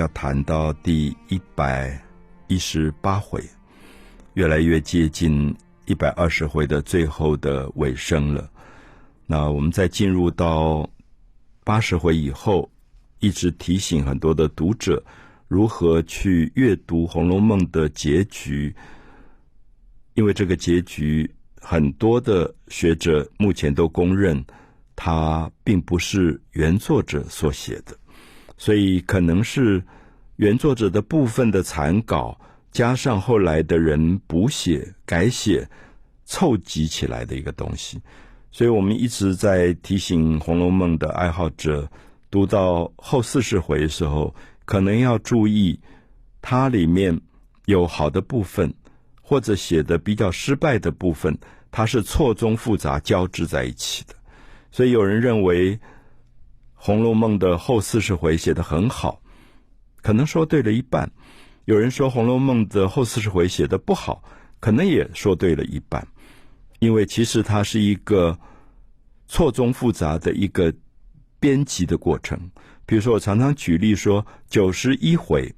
》，要谈到第一百一十八回，越来越接近一百二十回的最后的尾声了。那我们在进入到八十回以后，一直提醒很多的读者如何去阅读《红楼梦》的结局，因为这个结局很多的学者目前都公认，它并不是原作者所写的。所以可能是原作者的部分的残稿，加上后来的人补写、改写、凑集起来的一个东西。所以我们一直在提醒《红楼梦》的爱好者，读到后四十回的时候，可能要注意它里面有好的部分，或者写的比较失败的部分，它是错综复杂交织在一起的。所以有人认为。《红楼梦》的后四十回写的很好，可能说对了一半；有人说《红楼梦》的后四十回写的不好，可能也说对了一半。因为其实它是一个错综复杂的一个编辑的过程。比如说，我常常举例说，九十一回，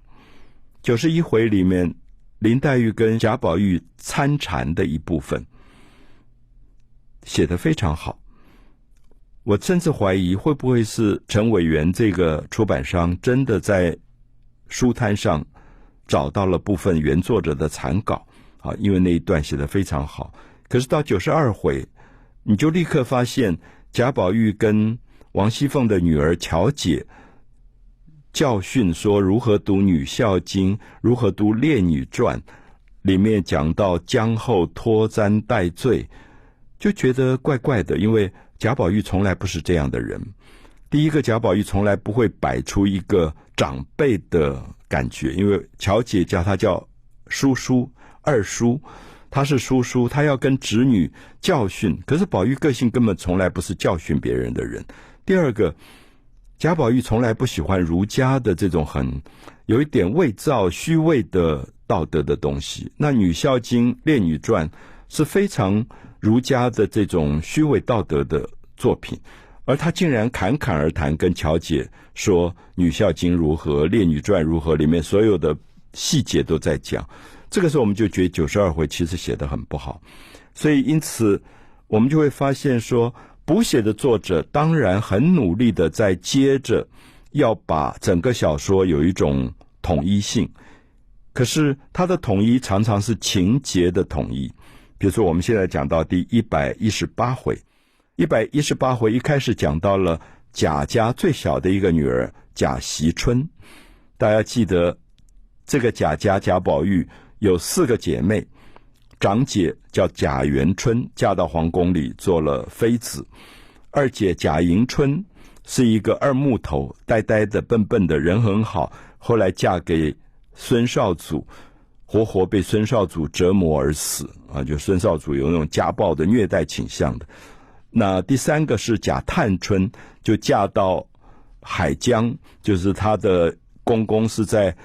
九十一回里面，林黛玉跟贾宝玉参禅的一部分写的非常好。我甚至怀疑，会不会是陈委员这个出版商真的在书摊上找到了部分原作者的残稿啊？因为那一段写的非常好。可是到九十二回，你就立刻发现贾宝玉跟王熙凤的女儿乔姐教训说如何读《女孝经》，如何读《烈女传》，里面讲到江后脱簪戴罪，就觉得怪怪的，因为。贾宝玉从来不是这样的人。第一个，贾宝玉从来不会摆出一个长辈的感觉，因为乔姐叫他叫叔叔、二叔，他是叔叔，他要跟侄女教训。可是宝玉个性根本从来不是教训别人的人。第二个，贾宝玉从来不喜欢儒家的这种很有一点伪造、虚伪的道德的东西。那《女孝经》《烈女传》是非常。儒家的这种虚伪道德的作品，而他竟然侃侃而谈，跟乔姐说《女孝经》如何，《烈女传》如何，里面所有的细节都在讲。这个时候，我们就觉得九十二回其实写的很不好。所以，因此我们就会发现说，补写的作者当然很努力的在接着要把整个小说有一种统一性，可是他的统一常常是情节的统一。比如说，我们现在讲到第一百一十八回，一百一十八回一开始讲到了贾家最小的一个女儿贾惜春。大家记得，这个贾家贾宝玉有四个姐妹，长姐叫贾元春，嫁到皇宫里做了妃子；二姐贾迎春是一个二木头，呆呆的、笨笨的人很好，后来嫁给孙绍祖。活活被孙少祖折磨而死啊！就孙少祖有那种家暴的虐待倾向的。那第三个是贾探春，就嫁到海江，就是她的公公是在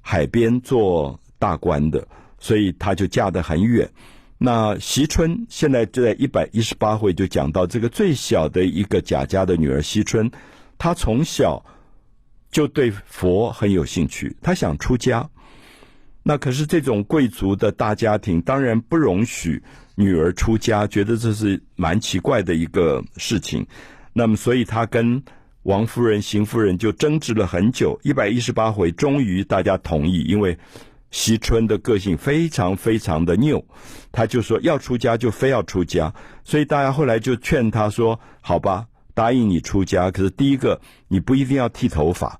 海边做大官的，所以她就嫁得很远。那惜春现在就在一百一十八回就讲到这个最小的一个贾家的女儿惜春，她从小就对佛很有兴趣，她想出家。那可是这种贵族的大家庭，当然不容许女儿出家，觉得这是蛮奇怪的一个事情。那么，所以他跟王夫人、邢夫人就争执了很久。一百一十八回，终于大家同意，因为惜春的个性非常非常的拗，他就说要出家就非要出家，所以大家后来就劝他说：“好吧，答应你出家，可是第一个你不一定要剃头发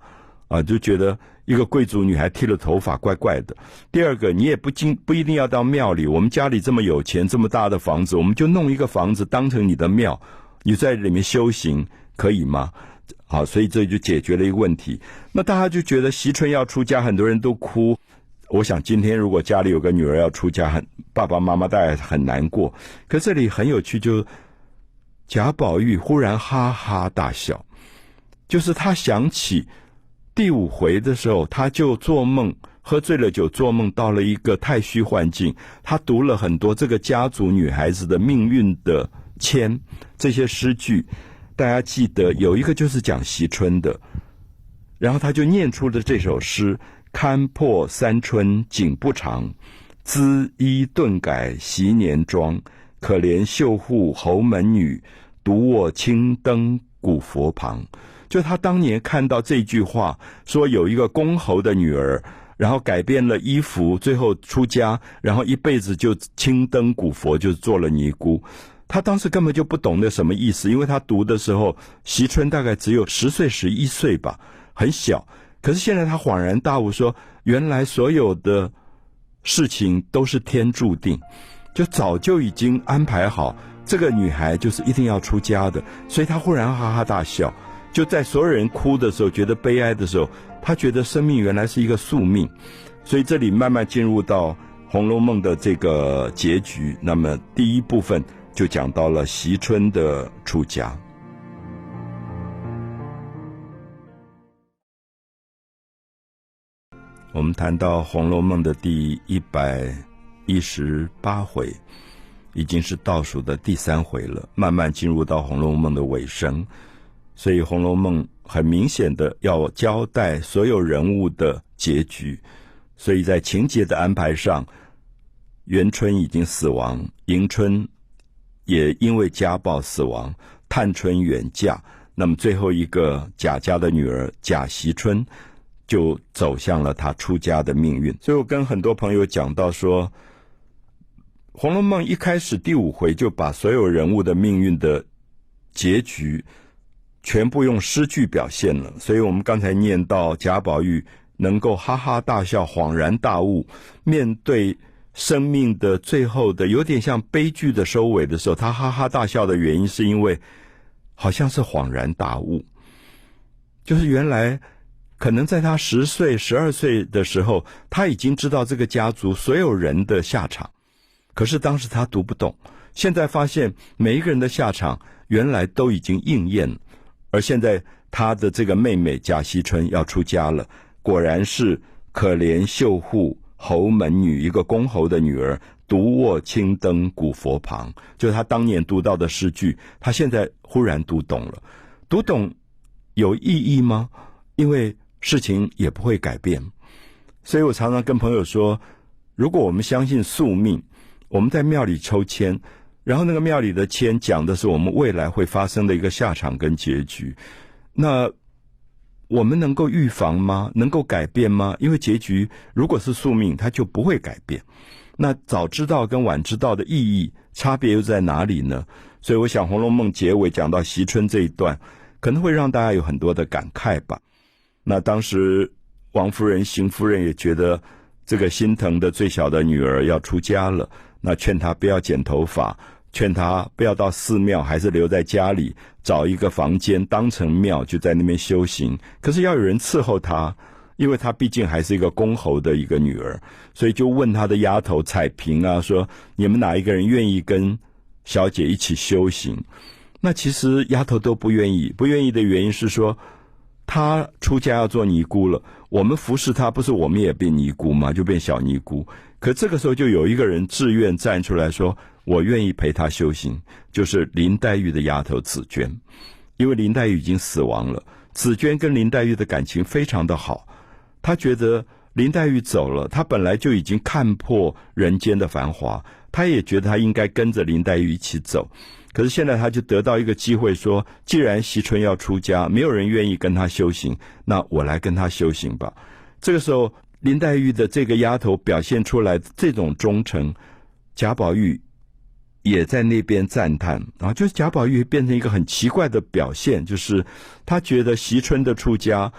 啊，就觉得。”一个贵族女孩剃了头发，怪怪的。第二个，你也不经不一定要到庙里。我们家里这么有钱，这么大的房子，我们就弄一个房子当成你的庙，你在里面修行可以吗？好，所以这就解决了一个问题。那大家就觉得惜春要出家，很多人都哭。我想今天如果家里有个女儿要出家，很爸爸妈妈大概很难过。可这里很有趣，就贾宝玉忽然哈哈大笑，就是他想起。第五回的时候，他就做梦，喝醉了酒，做梦到了一个太虚幻境。他读了很多这个家族女孩子的命运的签，这些诗句，大家记得有一个就是讲惜春的。然后他就念出了这首诗：“堪破三春景不长，姿衣顿改昔年妆。可怜绣户侯门女，独卧青灯古佛旁。”就他当年看到这句话，说有一个公侯的女儿，然后改变了衣服，最后出家，然后一辈子就青灯古佛，就做了尼姑。他当时根本就不懂那什么意思，因为他读的时候，席春大概只有十岁、十一岁吧，很小。可是现在他恍然大悟，说原来所有的事情都是天注定，就早就已经安排好，这个女孩就是一定要出家的。所以他忽然哈哈大笑，就在所有人哭的时候，觉得悲哀的时候，他觉得生命原来是一个宿命。所以这里慢慢进入到《红楼梦》的这个结局。那么第一部分。就讲到了惜春的出家。我们谈到《红楼梦》的第一百一十八回，已经是倒数的第三回了，慢慢进入到《红楼梦》的尾声。所以，《红楼梦》很明显的要交代所有人物的结局。所以在情节的安排上，元春已经死亡，迎春。也因为家暴死亡，探春远嫁，那么最后一个贾家的女儿贾惜春就走向了她出家的命运。所以我跟很多朋友讲到说，《红楼梦》一开始第五回就把所有人物的命运的结局全部用诗句表现了。所以我们刚才念到贾宝玉能够哈哈大笑，恍然大悟，面对。生命的最后的有点像悲剧的收尾的时候，他哈哈大笑的原因是因为好像是恍然大悟，就是原来可能在他十岁、十二岁的时候，他已经知道这个家族所有人的下场，可是当时他读不懂，现在发现每一个人的下场原来都已经应验了，而现在他的这个妹妹贾惜春要出家了，果然是可怜绣户。侯门女，一个公侯的女儿，独卧青灯古佛旁，就是他当年读到的诗句，他现在忽然读懂了。读懂有意义吗？因为事情也不会改变。所以我常常跟朋友说，如果我们相信宿命，我们在庙里抽签，然后那个庙里的签讲的是我们未来会发生的一个下场跟结局，那。我们能够预防吗？能够改变吗？因为结局如果是宿命，它就不会改变。那早知道跟晚知道的意义差别又在哪里呢？所以我想，《红楼梦》结尾讲到惜春这一段，可能会让大家有很多的感慨吧。那当时王夫人、邢夫人也觉得这个心疼的最小的女儿要出家了，那劝她不要剪头发。劝他不要到寺庙，还是留在家里找一个房间当成庙，就在那边修行。可是要有人伺候他，因为他毕竟还是一个公侯的一个女儿，所以就问他的丫头彩萍啊，说你们哪一个人愿意跟小姐一起修行？那其实丫头都不愿意，不愿意的原因是说，她出家要做尼姑了，我们服侍她，不是我们也变尼姑吗？就变小尼姑。可这个时候就有一个人自愿站出来说。我愿意陪他修行，就是林黛玉的丫头紫娟，因为林黛玉已经死亡了。紫娟跟林黛玉的感情非常的好，她觉得林黛玉走了，她本来就已经看破人间的繁华，她也觉得她应该跟着林黛玉一起走。可是现在她就得到一个机会，说既然惜春要出家，没有人愿意跟她修行，那我来跟她修行吧。这个时候，林黛玉的这个丫头表现出来这种忠诚，贾宝玉。也在那边赞叹啊，就是贾宝玉变成一个很奇怪的表现，就是他觉得惜春的出家、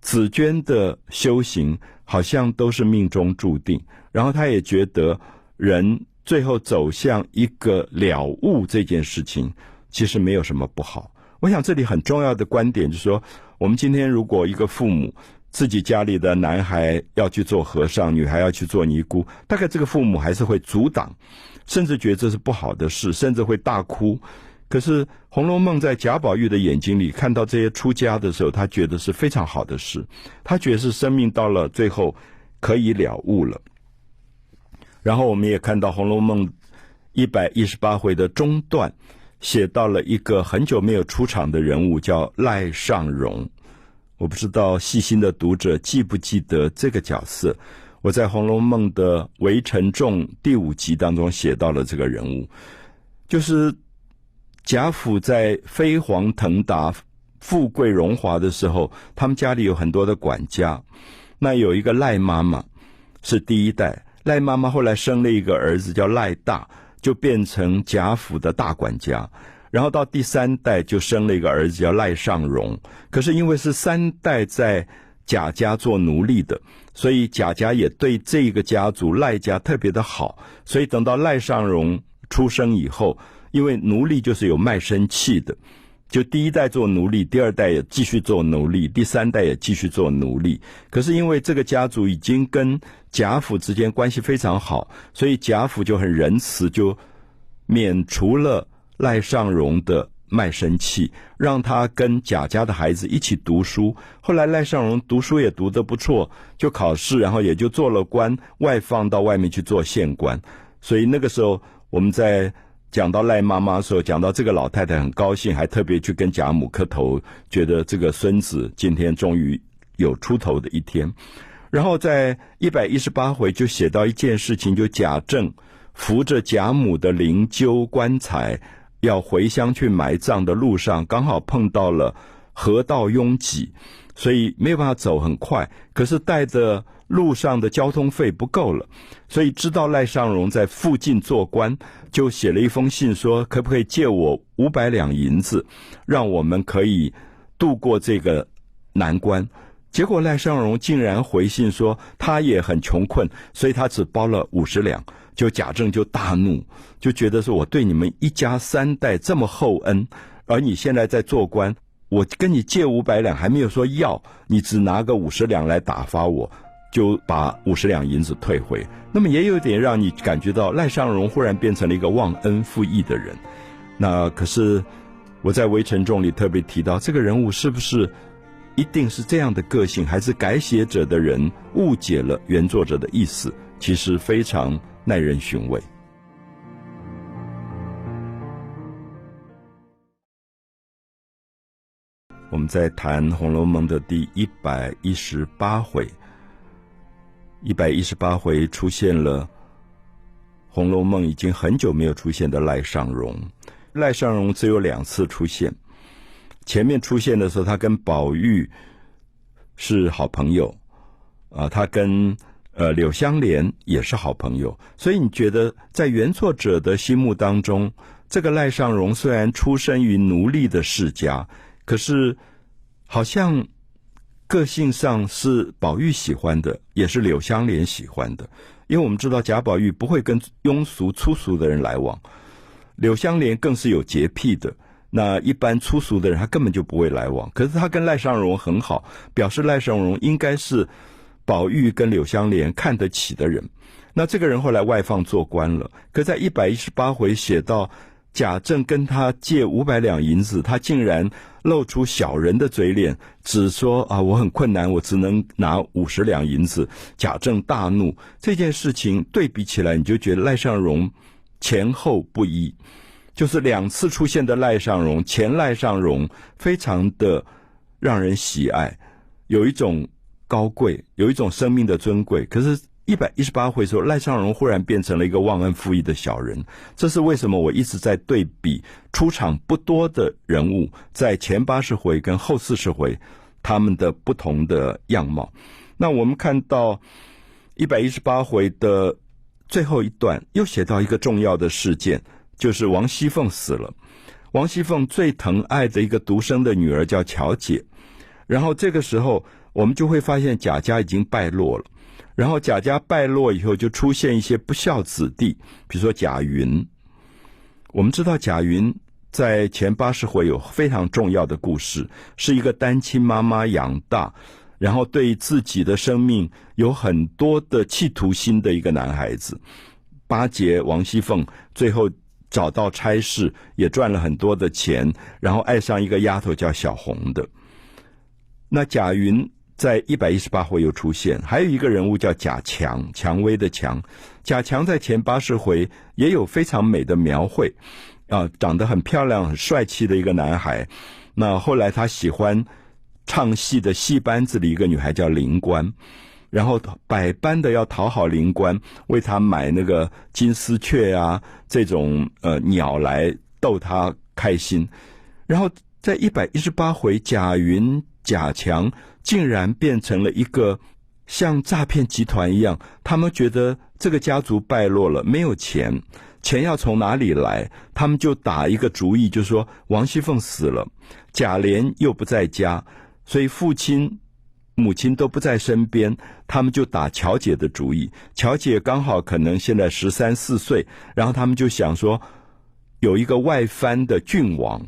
紫娟的修行好像都是命中注定，然后他也觉得人最后走向一个了悟这件事情，其实没有什么不好。我想这里很重要的观点就是说，我们今天如果一个父母自己家里的男孩要去做和尚，女孩要去做尼姑，大概这个父母还是会阻挡。甚至觉得这是不好的事，甚至会大哭。可是《红楼梦》在贾宝玉的眼睛里看到这些出家的时候，他觉得是非常好的事。他觉得是生命到了最后可以了悟了。然后我们也看到《红楼梦》一百一十八回的中段，写到了一个很久没有出场的人物，叫赖尚荣。我不知道细心的读者记不记得这个角色。我在《红楼梦》的围城中第五集当中写到了这个人物，就是贾府在飞黄腾达、富贵荣华的时候，他们家里有很多的管家。那有一个赖妈妈是第一代，赖妈妈后来生了一个儿子叫赖大，就变成贾府的大管家。然后到第三代就生了一个儿子叫赖尚荣，可是因为是三代在贾家做奴隶的，所以贾家也对这个家族赖家特别的好。所以等到赖尚荣出生以后，因为奴隶就是有卖身契的，就第一代做奴隶，第二代也继续做奴隶，第三代也继续做奴隶。可是因为这个家族已经跟贾府之间关系非常好，所以贾府就很仁慈，就免除了。赖尚荣的卖身契，让他跟贾家的孩子一起读书。后来赖尚荣读书也读得不错，就考试，然后也就做了官，外放到外面去做县官。所以那个时候，我们在讲到赖妈妈的时候，讲到这个老太太很高兴，还特别去跟贾母磕头，觉得这个孙子今天终于有出头的一天。然后在一百一十八回就写到一件事情，就贾政扶着贾母的灵柩棺材。要回乡去埋葬的路上，刚好碰到了河道拥挤，所以没有办法走很快。可是带着路上的交通费不够了，所以知道赖尚荣在附近做官，就写了一封信说：“可不可以借我五百两银子，让我们可以度过这个难关？”结果赖尚荣竟然回信说他也很穷困，所以他只包了五十两。就贾政就大怒，就觉得说我对你们一家三代这么厚恩，而你现在在做官，我跟你借五百两还没有说要，你只拿个五十两来打发我，就把五十两银子退回。那么也有点让你感觉到赖尚荣忽然变成了一个忘恩负义的人。那可是我在《围城中》里特别提到，这个人物是不是一定是这样的个性，还是改写者的人误解了原作者的意思？其实非常。耐人寻味。我们在谈《红楼梦》的第一百一十八回，一百一十八回出现了《红楼梦》已经很久没有出现的赖尚荣。赖尚荣只有两次出现，前面出现的时候，他跟宝玉是好朋友，啊，他跟。呃，柳湘莲也是好朋友，所以你觉得在原作者的心目当中，这个赖尚荣虽然出身于奴隶的世家，可是好像个性上是宝玉喜欢的，也是柳湘莲喜欢的。因为我们知道贾宝玉不会跟庸俗粗俗的人来往，柳湘莲更是有洁癖的。那一般粗俗的人他根本就不会来往，可是他跟赖尚荣很好，表示赖尚荣应该是。宝玉跟柳湘莲看得起的人，那这个人后来外放做官了。可在一百一十八回写到贾政跟他借五百两银子，他竟然露出小人的嘴脸，只说啊我很困难，我只能拿五十两银子。贾政大怒，这件事情对比起来，你就觉得赖尚荣前后不一，就是两次出现的赖尚荣，前赖尚荣非常的让人喜爱，有一种。高贵有一种生命的尊贵，可是，一百一十八回时候，赖尚荣忽然变成了一个忘恩负义的小人。这是为什么？我一直在对比出场不多的人物，在前八十回跟后四十回他们的不同的样貌。那我们看到一百一十八回的最后一段，又写到一个重要的事件，就是王熙凤死了。王熙凤最疼爱的一个独生的女儿叫巧姐，然后这个时候。我们就会发现贾家已经败落了，然后贾家败落以后，就出现一些不孝子弟，比如说贾云。我们知道贾云在前八十回有非常重要的故事，是一个单亲妈妈养大，然后对自己的生命有很多的企图心的一个男孩子。巴结王熙凤，最后找到差事，也赚了很多的钱，然后爱上一个丫头叫小红的。那贾云。在一百一十八回又出现，还有一个人物叫贾强，蔷薇的蔷。贾强在前八十回也有非常美的描绘，啊，长得很漂亮、很帅气的一个男孩。那后来他喜欢唱戏的戏班子里一个女孩叫灵官，然后百般的要讨好灵官，为他买那个金丝雀啊这种呃鸟来逗他开心。然后在一百一十八回，贾云、贾强竟然变成了一个像诈骗集团一样，他们觉得这个家族败落了，没有钱。钱要从哪里来？他们就打一个主意，就说王熙凤死了，贾琏又不在家，所以父亲、母亲都不在身边，他们就打乔姐的主意。乔姐刚好可能现在十三四岁，然后他们就想说，有一个外藩的郡王，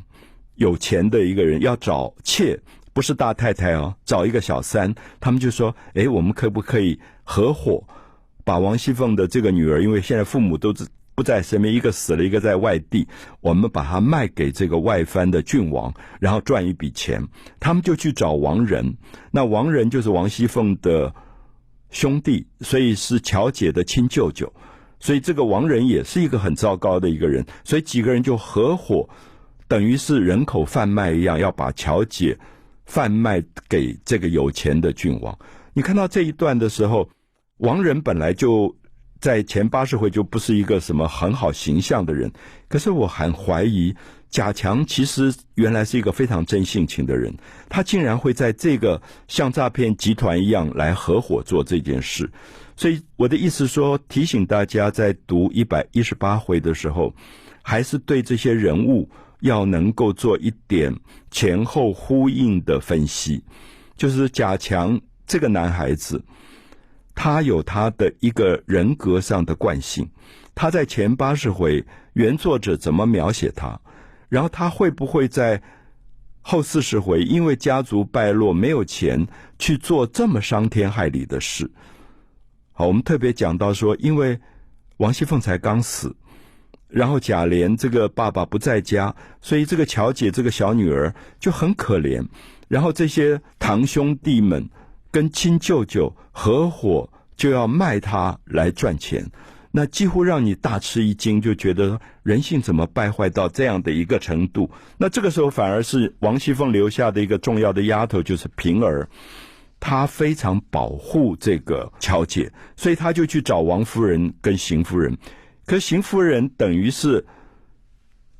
有钱的一个人要找妾，不是大太太哦，找一个小三。他们就说：“哎，我们可不可以合伙，把王熙凤的这个女儿，因为现在父母都是。”不在身边，一个死了，一个在外地。我们把它卖给这个外藩的郡王，然后赚一笔钱。他们就去找王仁，那王仁就是王熙凤的兄弟，所以是乔姐的亲舅舅。所以这个王仁也是一个很糟糕的一个人。所以几个人就合伙，等于是人口贩卖一样，要把乔姐贩卖给这个有钱的郡王。你看到这一段的时候，王仁本来就。在前八十回就不是一个什么很好形象的人，可是我很怀疑贾强其实原来是一个非常真性情的人，他竟然会在这个像诈骗集团一样来合伙做这件事，所以我的意思说，提醒大家在读一百一十八回的时候，还是对这些人物要能够做一点前后呼应的分析，就是贾强这个男孩子。他有他的一个人格上的惯性，他在前八十回原作者怎么描写他，然后他会不会在后四十回因为家族败落没有钱去做这么伤天害理的事？好，我们特别讲到说，因为王熙凤才刚死，然后贾琏这个爸爸不在家，所以这个乔姐这个小女儿就很可怜，然后这些堂兄弟们。跟亲舅舅合伙就要卖她来赚钱，那几乎让你大吃一惊，就觉得人性怎么败坏到这样的一个程度？那这个时候反而是王熙凤留下的一个重要的丫头，就是平儿，她非常保护这个乔姐，所以她就去找王夫人跟邢夫人。可邢夫人等于是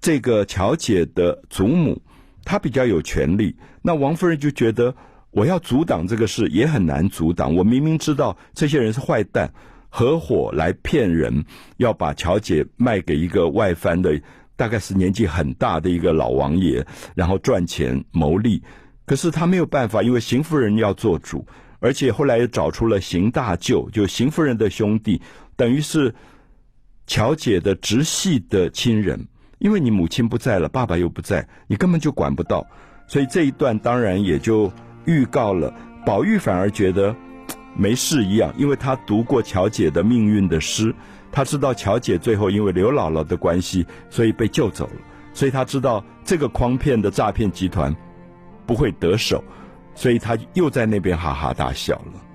这个乔姐的祖母，她比较有权利，那王夫人就觉得。我要阻挡这个事也很难阻挡。我明明知道这些人是坏蛋，合伙来骗人，要把乔姐卖给一个外藩的，大概是年纪很大的一个老王爷，然后赚钱牟利。可是他没有办法，因为邢夫人要做主，而且后来又找出了邢大舅，就邢夫人的兄弟，等于是乔姐的直系的亲人。因为你母亲不在了，爸爸又不在，你根本就管不到，所以这一段当然也就。预告了，宝玉反而觉得没事一样，因为他读过乔姐的命运的诗，他知道乔姐最后因为刘姥姥的关系，所以被救走了，所以他知道这个诓骗的诈骗集团不会得手，所以他又在那边哈哈大笑了。